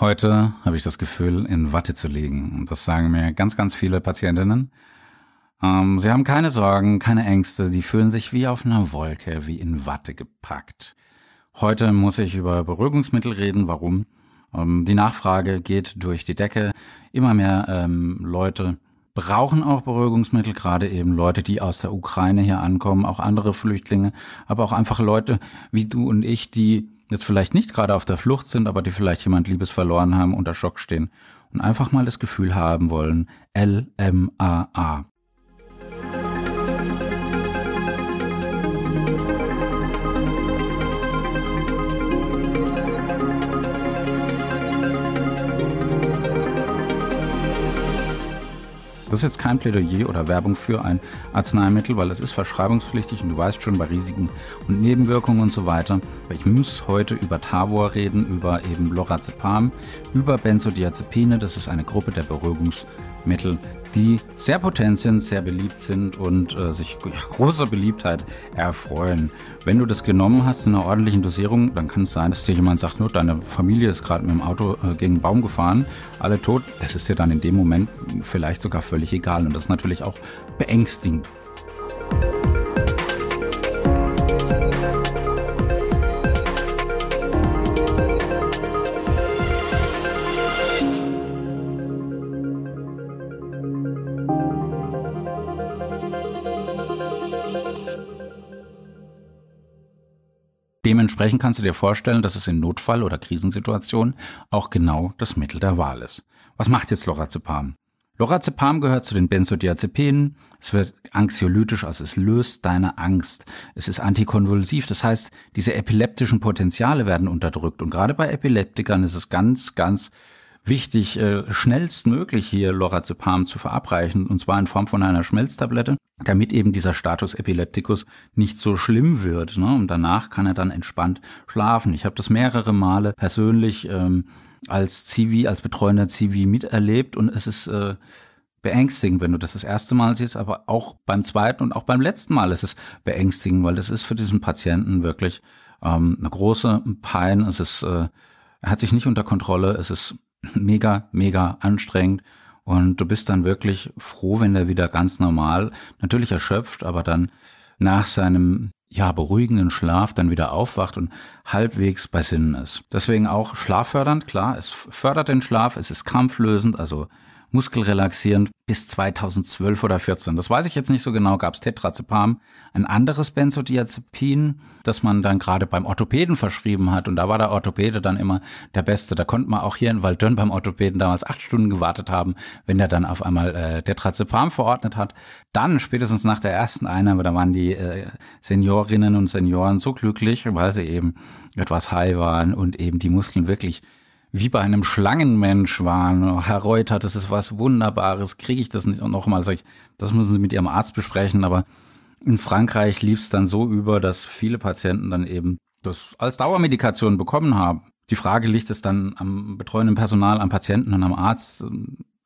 Heute habe ich das Gefühl, in Watte zu liegen. Und das sagen mir ganz, ganz viele Patientinnen. Ähm, sie haben keine Sorgen, keine Ängste. Die fühlen sich wie auf einer Wolke, wie in Watte gepackt. Heute muss ich über Beruhigungsmittel reden. Warum? Ähm, die Nachfrage geht durch die Decke. Immer mehr ähm, Leute brauchen auch Beruhigungsmittel, gerade eben Leute, die aus der Ukraine hier ankommen, auch andere Flüchtlinge, aber auch einfach Leute wie du und ich, die jetzt vielleicht nicht gerade auf der Flucht sind, aber die vielleicht jemand Liebes verloren haben, unter Schock stehen und einfach mal das Gefühl haben wollen, L-M-A-A. Das ist jetzt kein Plädoyer oder Werbung für ein Arzneimittel, weil es ist verschreibungspflichtig und du weißt schon bei Risiken und Nebenwirkungen und so weiter. Aber ich muss heute über Tavor reden, über eben Lorazepam, über Benzodiazepine. Das ist eine Gruppe der Beruhigungsmittel, die sehr potent sind, sehr beliebt sind und äh, sich großer Beliebtheit erfreuen. Wenn du das genommen hast in einer ordentlichen Dosierung, dann kann es sein, dass dir jemand sagt, nur deine Familie ist gerade mit dem Auto äh, gegen einen Baum gefahren, alle tot. Das ist dir dann in dem Moment vielleicht sogar völlig egal und das ist natürlich auch beängstigend. Dementsprechend kannst du dir vorstellen, dass es in Notfall- oder Krisensituationen auch genau das Mittel der Wahl ist. Was macht jetzt Lorazepam? Lorazepam gehört zu den Benzodiazepinen. Es wird anxiolytisch, also es löst deine Angst. Es ist antikonvulsiv, das heißt, diese epileptischen Potenziale werden unterdrückt. Und gerade bei Epileptikern ist es ganz, ganz wichtig, äh, schnellstmöglich hier Lorazepam zu verabreichen, und zwar in Form von einer Schmelztablette, damit eben dieser Status Epilepticus nicht so schlimm wird. Ne? Und danach kann er dann entspannt schlafen. Ich habe das mehrere Male persönlich ähm, als Zivi, als betreuender Zivi miterlebt und es ist äh, beängstigend, wenn du das das erste Mal siehst, aber auch beim zweiten und auch beim letzten Mal ist es beängstigend, weil das ist für diesen Patienten wirklich ähm, eine große Pein. Es ist, äh, er hat sich nicht unter Kontrolle. Es ist mega, mega anstrengend. Und du bist dann wirklich froh, wenn er wieder ganz normal, natürlich erschöpft, aber dann nach seinem ja, beruhigenden Schlaf dann wieder aufwacht und halbwegs bei Sinnen ist. Deswegen auch schlaffördernd, klar, es fördert den Schlaf, es ist krampflösend, also muskelrelaxierend bis 2012 oder 14. Das weiß ich jetzt nicht so genau. Gab es Tetrazepam, ein anderes Benzodiazepin, das man dann gerade beim Orthopäden verschrieben hat. Und da war der Orthopäde dann immer der Beste. Da konnte man auch hier in Waldönn beim Orthopäden damals acht Stunden gewartet haben, wenn er dann auf einmal äh, Tetrazepam verordnet hat. Dann, spätestens nach der ersten Einnahme, da waren die äh, Seniorinnen und Senioren so glücklich, weil sie eben etwas high waren und eben die Muskeln wirklich wie bei einem Schlangenmensch waren. Herr Reuter, das ist was Wunderbares. Kriege ich das nicht? Und nochmal sage ich, das müssen Sie mit Ihrem Arzt besprechen. Aber in Frankreich lief es dann so über, dass viele Patienten dann eben das als Dauermedikation bekommen haben. Die Frage liegt es dann am betreuenden Personal, am Patienten und am Arzt.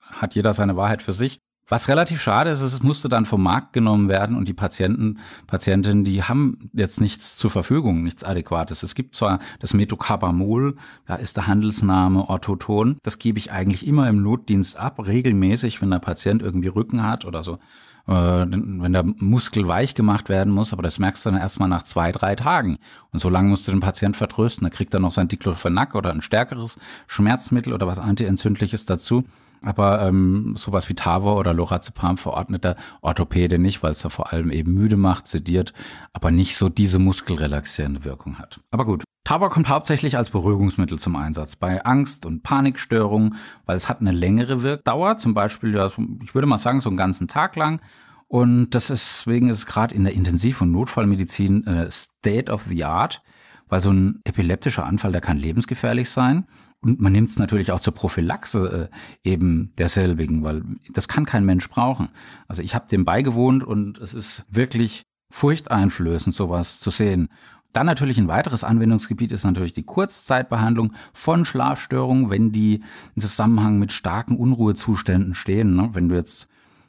Hat jeder seine Wahrheit für sich. Was relativ schade ist, es musste dann vom Markt genommen werden und die Patienten, Patientinnen, die haben jetzt nichts zur Verfügung, nichts Adäquates. Es gibt zwar das Metocarbamol, da ist der Handelsname Orthoton. Das gebe ich eigentlich immer im Notdienst ab, regelmäßig, wenn der Patient irgendwie Rücken hat oder so äh, wenn der Muskel weich gemacht werden muss, aber das merkst du dann erstmal nach zwei, drei Tagen. Und so lange musst du den Patient vertrösten. Da kriegt er noch sein Diclofenac oder ein stärkeres Schmerzmittel oder was Antientzündliches dazu aber ähm, sowas wie Tavor oder Lorazepam verordnet der Orthopäde nicht, weil es ja vor allem eben müde macht, sediert, aber nicht so diese muskelrelaxierende Wirkung hat. Aber gut. Tavor kommt hauptsächlich als Beruhigungsmittel zum Einsatz bei Angst- und Panikstörungen, weil es hat eine längere Wirkdauer, zum Beispiel, ich würde mal sagen, so einen ganzen Tag lang. Und das ist, deswegen ist es gerade in der Intensiv- und Notfallmedizin äh, State of the Art, weil so ein epileptischer Anfall, der kann lebensgefährlich sein. Und man nimmt es natürlich auch zur Prophylaxe äh, eben derselbigen, weil das kann kein Mensch brauchen. Also ich habe dem beigewohnt und es ist wirklich furchteinflößend, sowas zu sehen. Dann natürlich ein weiteres Anwendungsgebiet ist natürlich die Kurzzeitbehandlung von Schlafstörungen, wenn die in Zusammenhang mit starken Unruhezuständen stehen. Ne? Wenn du jetzt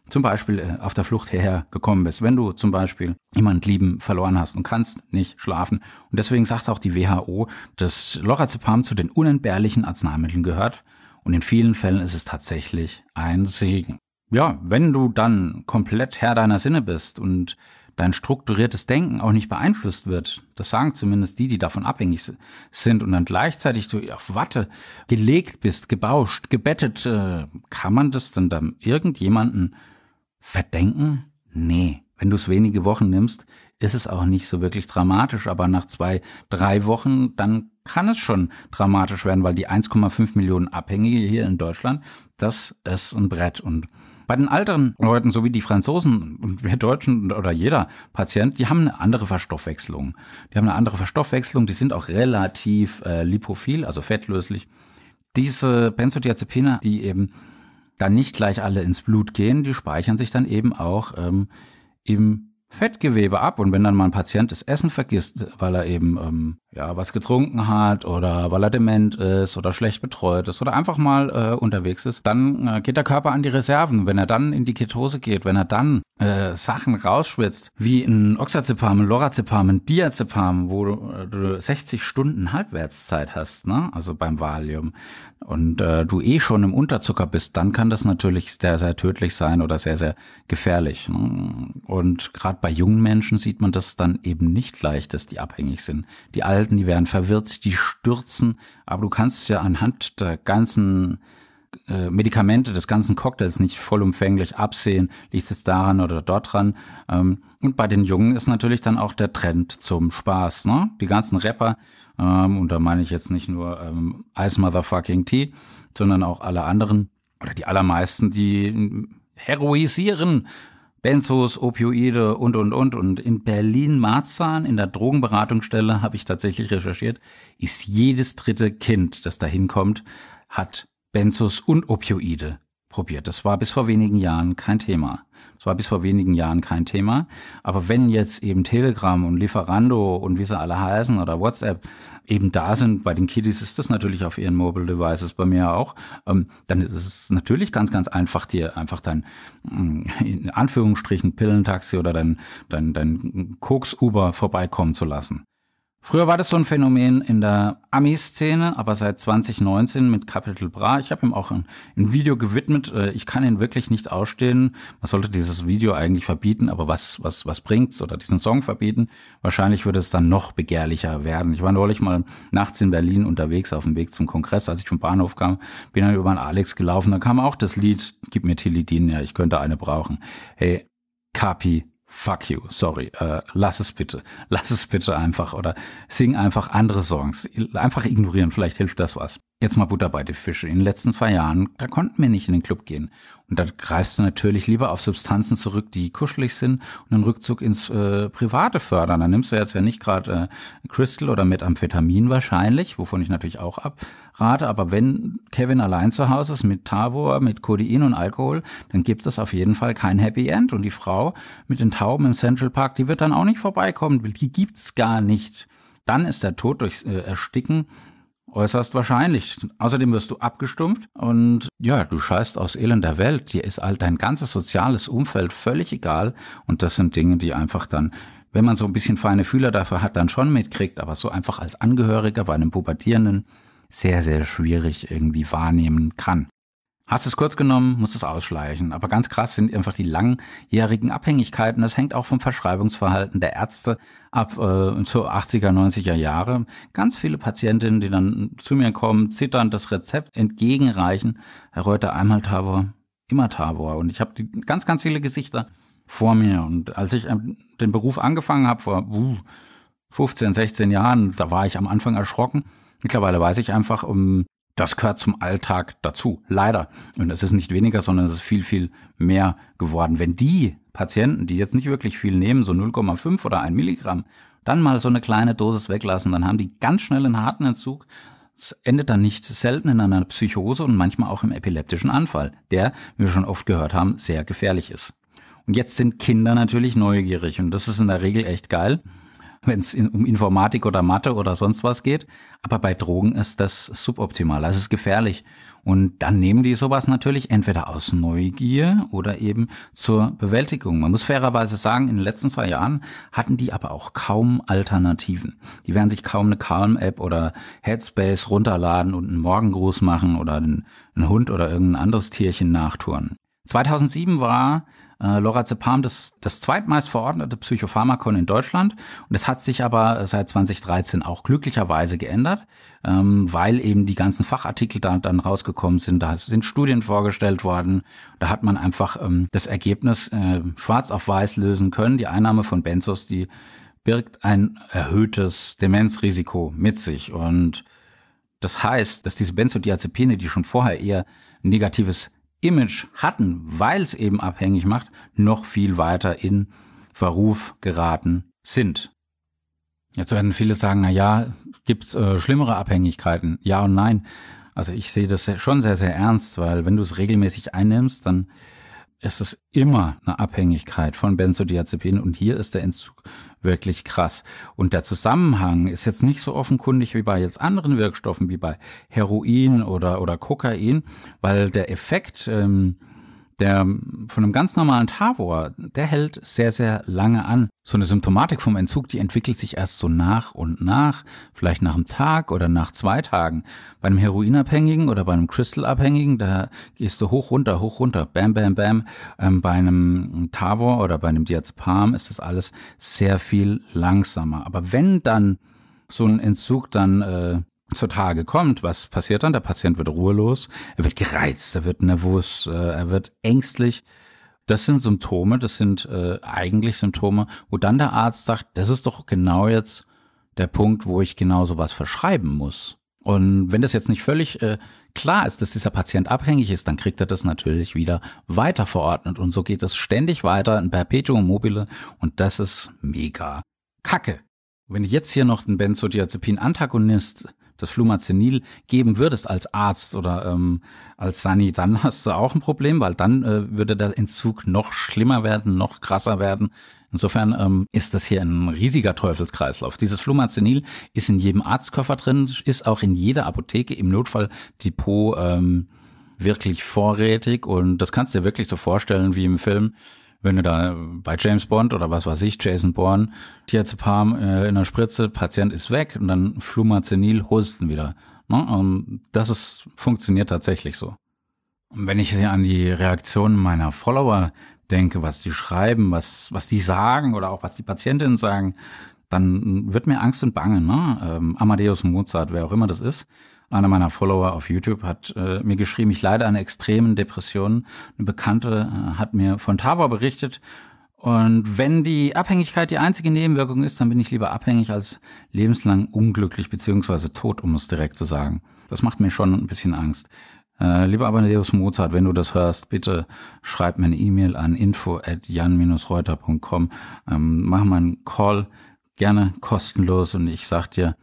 zum Beispiel äh, auf der Flucht hierher gekommen bist, wenn du zum Beispiel jemand lieben verloren hast und kannst nicht schlafen. Und deswegen sagt auch die WHO, dass Lorazepam zu den unentbehrlichen Arzneimitteln gehört. Und in vielen Fällen ist es tatsächlich ein Segen. Ja, wenn du dann komplett Herr deiner Sinne bist und dein strukturiertes Denken auch nicht beeinflusst wird. Das sagen zumindest die, die davon abhängig sind und dann gleichzeitig du auf Watte gelegt bist, gebauscht, gebettet, äh, kann man das dann dann irgendjemanden verdenken? Nee. Wenn du es wenige Wochen nimmst, ist es auch nicht so wirklich dramatisch, aber nach zwei, drei Wochen, dann kann es schon dramatisch werden, weil die 1,5 Millionen Abhängige hier in Deutschland, das ist ein Brett und bei den älteren Leuten, so wie die Franzosen und wir Deutschen oder jeder Patient, die haben eine andere Verstoffwechslung. Die haben eine andere Verstoffwechslung, die sind auch relativ äh, lipophil, also fettlöslich. Diese Benzodiazepine, die eben dann nicht gleich alle ins Blut gehen, die speichern sich dann eben auch ähm, im Fettgewebe ab. Und wenn dann mal ein Patient das Essen vergisst, weil er eben ähm, ja was getrunken hat oder weil er dement ist oder schlecht betreut ist oder einfach mal äh, unterwegs ist, dann äh, geht der Körper an die Reserven. Wenn er dann in die Ketose geht, wenn er dann äh, Sachen rausschwitzt, wie ein Oxazepam, ein Lorazepam, ein Diazepam, wo du, du 60 Stunden Halbwertszeit hast, ne? also beim Valium, und äh, du eh schon im Unterzucker bist, dann kann das natürlich sehr, sehr tödlich sein oder sehr, sehr gefährlich. Ne? Und gerade bei jungen Menschen sieht man das dann eben nicht gleich, dass die abhängig sind. Die Alten, die werden verwirrt, die stürzen, aber du kannst ja anhand der ganzen äh, Medikamente des ganzen Cocktails nicht vollumfänglich absehen, liegt es daran oder dort dran. Ähm, und bei den Jungen ist natürlich dann auch der Trend zum Spaß. Ne? Die ganzen Rapper, ähm, und da meine ich jetzt nicht nur ähm, Ice Motherfucking Tea, sondern auch alle anderen oder die allermeisten, die heroisieren Benzos, Opioide und, und, und. Und in Berlin-Marzahn, in der Drogenberatungsstelle, habe ich tatsächlich recherchiert, ist jedes dritte Kind, das da hinkommt, hat Benzos und Opioide probiert. Das war bis vor wenigen Jahren kein Thema. Das war bis vor wenigen Jahren kein Thema. Aber wenn jetzt eben Telegram und Lieferando und wie sie alle heißen oder WhatsApp eben da sind, bei den Kiddies ist das natürlich auf ihren Mobile Devices, bei mir auch, ähm, dann ist es natürlich ganz, ganz einfach, dir einfach dein, mm, in Anführungsstrichen, Pillentaxi oder dein, dein, dein Koks-Uber vorbeikommen zu lassen. Früher war das so ein Phänomen in der Ami-Szene, aber seit 2019 mit Capital Bra. Ich habe ihm auch ein, ein, Video gewidmet. Äh, ich kann ihn wirklich nicht ausstehen. Man sollte dieses Video eigentlich verbieten, aber was, was, was bringt's? Oder diesen Song verbieten? Wahrscheinlich würde es dann noch begehrlicher werden. Ich war neulich mal nachts in Berlin unterwegs auf dem Weg zum Kongress, als ich vom Bahnhof kam, bin dann über einen Alex gelaufen. Da kam auch das Lied, gib mir Tilidin, ja, ich könnte eine brauchen. Hey, Capi, fuck you, sorry, äh, lass es bitte, lass es bitte einfach oder sing einfach andere Songs, einfach ignorieren, vielleicht hilft das was. Jetzt mal Butter bei die Fische. In den letzten zwei Jahren, da konnten wir nicht in den Club gehen. Und da greifst du natürlich lieber auf Substanzen zurück, die kuschelig sind und einen Rückzug ins äh, Private fördern. Da nimmst du jetzt ja nicht gerade äh, Crystal oder Methamphetamin wahrscheinlich, wovon ich natürlich auch abrate. Aber wenn Kevin allein zu Hause ist mit Tavor, mit Codein und Alkohol, dann gibt es auf jeden Fall kein Happy End. Und die Frau mit den Tauben im Central Park, die wird dann auch nicht vorbeikommen. Die gibt's gar nicht. Dann ist der Tod durchs äh, Ersticken äußerst wahrscheinlich. Außerdem wirst du abgestumpft und ja, du scheißt aus elender Welt. Dir ist all dein ganzes soziales Umfeld völlig egal und das sind Dinge, die einfach dann wenn man so ein bisschen feine Fühler dafür hat, dann schon mitkriegt, aber so einfach als Angehöriger bei einem Pubertierenden sehr, sehr schwierig irgendwie wahrnehmen kann. Hast es kurz genommen, musst es ausschleichen. Aber ganz krass sind einfach die langjährigen Abhängigkeiten. Das hängt auch vom Verschreibungsverhalten der Ärzte ab äh, zu 80er, 90er Jahre. Ganz viele Patientinnen, die dann zu mir kommen, zittern, das Rezept entgegenreichen. Herr Reuter, einmal Tavor, immer Tavor. Und ich habe ganz, ganz viele Gesichter vor mir. Und als ich ähm, den Beruf angefangen habe, vor uh, 15, 16 Jahren, da war ich am Anfang erschrocken. Mittlerweile weiß ich einfach, um das gehört zum Alltag dazu. Leider. Und es ist nicht weniger, sondern es ist viel, viel mehr geworden. Wenn die Patienten, die jetzt nicht wirklich viel nehmen, so 0,5 oder 1 Milligramm, dann mal so eine kleine Dosis weglassen, dann haben die ganz schnell einen harten Entzug. Es endet dann nicht selten in einer Psychose und manchmal auch im epileptischen Anfall, der, wie wir schon oft gehört haben, sehr gefährlich ist. Und jetzt sind Kinder natürlich neugierig und das ist in der Regel echt geil wenn es um Informatik oder Mathe oder sonst was geht. Aber bei Drogen ist das suboptimal. Das ist gefährlich. Und dann nehmen die sowas natürlich entweder aus Neugier oder eben zur Bewältigung. Man muss fairerweise sagen, in den letzten zwei Jahren hatten die aber auch kaum Alternativen. Die werden sich kaum eine Calm-App oder Headspace runterladen und einen Morgengruß machen oder einen, einen Hund oder irgendein anderes Tierchen nachtouren. 2007 war äh, Lorazepam das, das zweitmeist verordnete Psychopharmakon in Deutschland. Und es hat sich aber seit 2013 auch glücklicherweise geändert, ähm, weil eben die ganzen Fachartikel da dann rausgekommen sind. Da sind Studien vorgestellt worden. Da hat man einfach ähm, das Ergebnis äh, schwarz auf weiß lösen können. Die Einnahme von Benzos, die birgt ein erhöhtes Demenzrisiko mit sich. Und das heißt, dass diese Benzodiazepine, die schon vorher eher negatives Image hatten, weil es eben abhängig macht, noch viel weiter in Verruf geraten sind. Jetzt werden viele sagen, na ja, gibt äh, schlimmere Abhängigkeiten? Ja und nein. Also ich sehe das schon sehr, sehr ernst, weil wenn du es regelmäßig einnimmst, dann ist es immer eine Abhängigkeit von Benzodiazepinen und hier ist der Entzug wirklich krass. Und der Zusammenhang ist jetzt nicht so offenkundig wie bei jetzt anderen Wirkstoffen, wie bei Heroin oder, oder Kokain, weil der Effekt ähm, der von einem ganz normalen Tavor, der hält sehr, sehr lange an. So eine Symptomatik vom Entzug, die entwickelt sich erst so nach und nach, vielleicht nach einem Tag oder nach zwei Tagen. Bei einem Heroinabhängigen oder bei einem Crystal-Abhängigen, da gehst du hoch, runter, hoch, runter, bam, bam, bam. Ähm, bei einem Tavor oder bei einem Diazepam ist das alles sehr viel langsamer. Aber wenn dann so ein Entzug dann äh, zutage kommt, was passiert dann? Der Patient wird ruhelos, er wird gereizt, er wird nervös, äh, er wird ängstlich. Das sind Symptome, das sind äh, eigentlich Symptome, wo dann der Arzt sagt, das ist doch genau jetzt der Punkt, wo ich genau sowas verschreiben muss. Und wenn das jetzt nicht völlig äh, klar ist, dass dieser Patient abhängig ist, dann kriegt er das natürlich wieder weiter verordnet. Und so geht es ständig weiter in Perpetuum mobile. Und das ist mega kacke. Wenn ich jetzt hier noch einen Benzodiazepin-Antagonist das Flumazenil geben würdest als Arzt oder ähm, als Sani, dann hast du auch ein Problem, weil dann äh, würde der Entzug noch schlimmer werden, noch krasser werden. Insofern ähm, ist das hier ein riesiger Teufelskreislauf. Dieses Flumazenil ist in jedem Arztkoffer drin, ist auch in jeder Apotheke im Notfalldepot ähm, wirklich vorrätig und das kannst du dir wirklich so vorstellen wie im Film wenn du da bei James Bond oder was weiß ich, Jason Bourne, Diazepam äh, in der Spritze, Patient ist weg und dann Flumazenil Husten wieder. Ne? Und das ist, funktioniert tatsächlich so. Und wenn ich hier an die Reaktionen meiner Follower denke, was die schreiben, was, was die sagen oder auch was die Patientinnen sagen, dann wird mir Angst und Bange. Ne? Ähm, Amadeus Mozart, wer auch immer das ist, einer meiner Follower auf YouTube hat äh, mir geschrieben, ich leide an extremen Depressionen. Eine Bekannte äh, hat mir von Tavor berichtet. Und wenn die Abhängigkeit die einzige Nebenwirkung ist, dann bin ich lieber abhängig als lebenslang unglücklich beziehungsweise tot, um es direkt zu sagen. Das macht mir schon ein bisschen Angst. Äh, lieber Amadeus Mozart, wenn du das hörst, bitte schreib mir eine E-Mail an info at jan-reuter.com. Ähm, mach mal einen Call, gerne kostenlos und ich sag dir,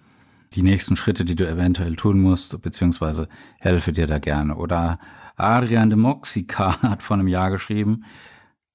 die nächsten Schritte, die du eventuell tun musst, beziehungsweise helfe dir da gerne. Oder Adrian de Moxica hat vor einem Jahr geschrieben,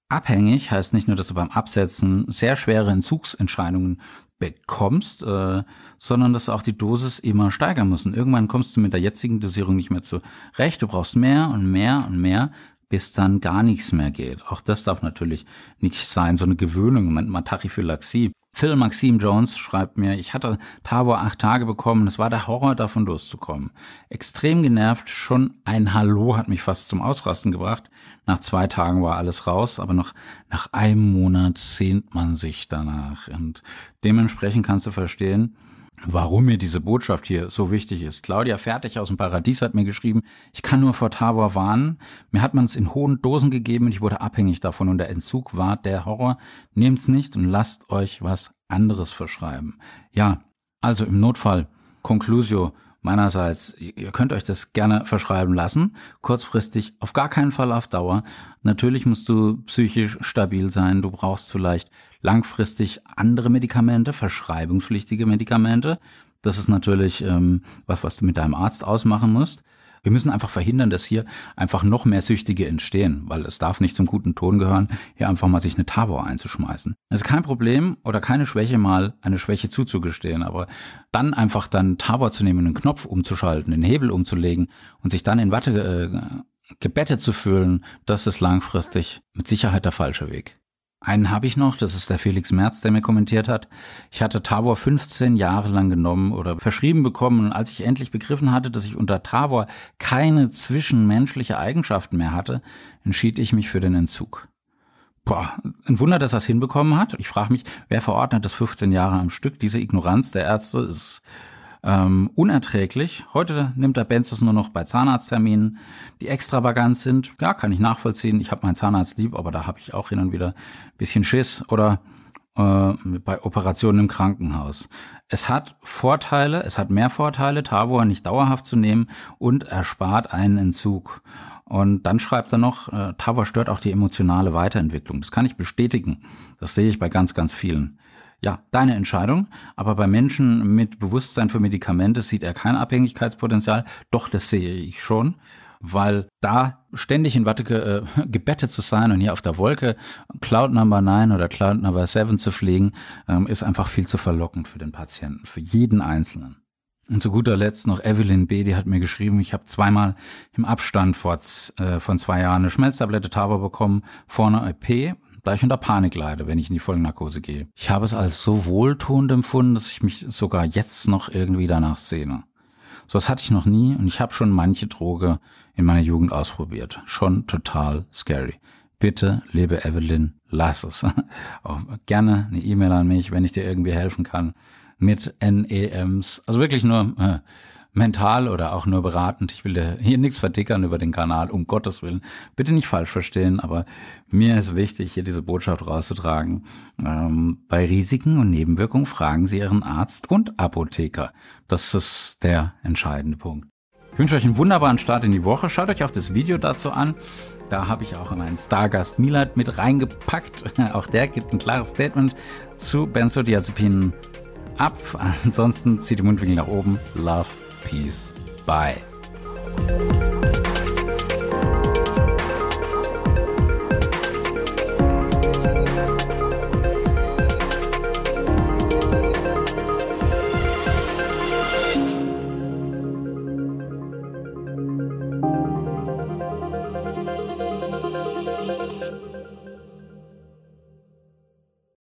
abhängig heißt nicht nur, dass du beim Absetzen sehr schwere Entzugsentscheidungen bekommst, äh, sondern dass du auch die Dosis immer steigern musst. Und irgendwann kommst du mit der jetzigen Dosierung nicht mehr zurecht. Du brauchst mehr und mehr und mehr, bis dann gar nichts mehr geht. Auch das darf natürlich nicht sein. So eine Gewöhnung, man Tachyphylaxie Phil Maxim Jones schreibt mir, ich hatte Tavor acht Tage bekommen, es war der Horror, davon loszukommen. Extrem genervt, schon ein Hallo hat mich fast zum Ausrasten gebracht. Nach zwei Tagen war alles raus, aber noch nach einem Monat sehnt man sich danach. Und dementsprechend kannst du verstehen, warum mir diese Botschaft hier so wichtig ist. Claudia Fertig aus dem Paradies hat mir geschrieben, ich kann nur vor Tavor warnen. Mir hat man es in hohen Dosen gegeben und ich wurde abhängig davon und der Entzug war der Horror. Nehmt's nicht und lasst euch was anderes verschreiben. Ja, also im Notfall, Conclusio, meinerseits, ihr könnt euch das gerne verschreiben lassen. Kurzfristig, auf gar keinen Fall auf Dauer. Natürlich musst du psychisch stabil sein. Du brauchst vielleicht langfristig andere Medikamente, verschreibungspflichtige Medikamente. Das ist natürlich ähm, was, was du mit deinem Arzt ausmachen musst. Wir müssen einfach verhindern, dass hier einfach noch mehr Süchtige entstehen, weil es darf nicht zum guten Ton gehören, hier einfach mal sich eine Tavor einzuschmeißen. Es ist kein Problem oder keine Schwäche mal, eine Schwäche zuzugestehen, aber dann einfach dann Tavor zu nehmen, einen Knopf umzuschalten, den Hebel umzulegen und sich dann in Watte äh, gebettet zu fühlen, das ist langfristig mit Sicherheit der falsche Weg. Einen habe ich noch, das ist der Felix Merz, der mir kommentiert hat. Ich hatte Tavor 15 Jahre lang genommen oder verschrieben bekommen und als ich endlich begriffen hatte, dass ich unter Tavor keine zwischenmenschliche Eigenschaften mehr hatte, entschied ich mich für den Entzug. Boah, ein Wunder, dass er es hinbekommen hat. Ich frage mich, wer verordnet das 15 Jahre am Stück? Diese Ignoranz der Ärzte ist ähm, unerträglich. Heute nimmt der Benzos nur noch bei Zahnarztterminen, die extravagant sind. Ja, kann ich nachvollziehen. Ich habe meinen Zahnarzt lieb, aber da habe ich auch hin und wieder ein bisschen Schiss oder äh, bei Operationen im Krankenhaus. Es hat Vorteile, es hat mehr Vorteile, Tavor nicht dauerhaft zu nehmen und erspart einen Entzug. Und dann schreibt er noch, äh, Tavor stört auch die emotionale Weiterentwicklung. Das kann ich bestätigen. Das sehe ich bei ganz, ganz vielen ja, deine Entscheidung. Aber bei Menschen mit Bewusstsein für Medikamente sieht er kein Abhängigkeitspotenzial. Doch, das sehe ich schon. Weil da ständig in Watte äh, gebettet zu sein und hier auf der Wolke Cloud Number 9 oder Cloud Number 7 zu fliegen, ähm, ist einfach viel zu verlockend für den Patienten, für jeden Einzelnen. Und zu guter Letzt noch Evelyn B., die hat mir geschrieben, ich habe zweimal im Abstand vor, äh, von zwei Jahren eine Schmelztablette Tava bekommen, vorne IP da ich unter Panik leide, wenn ich in die Vollnarkose gehe. Ich habe es als so wohltuend empfunden, dass ich mich sogar jetzt noch irgendwie danach sehne. So was hatte ich noch nie und ich habe schon manche Droge in meiner Jugend ausprobiert. Schon total scary. Bitte, liebe Evelyn, lass es. Auch gerne eine E-Mail an mich, wenn ich dir irgendwie helfen kann mit NEMs. Also wirklich nur äh, mental oder auch nur beratend. Ich will hier nichts verdickern über den Kanal, um Gottes Willen. Bitte nicht falsch verstehen, aber mir ist wichtig, hier diese Botschaft rauszutragen. Ähm, bei Risiken und Nebenwirkungen fragen Sie Ihren Arzt und Apotheker. Das ist der entscheidende Punkt. Ich wünsche euch einen wunderbaren Start in die Woche. Schaut euch auch das Video dazu an. Da habe ich auch meinen Stargast Milad mit reingepackt. Auch der gibt ein klares Statement zu Benzodiazepinen ab. Ansonsten zieht die Mundwinkel nach oben. Love Peace. Bye.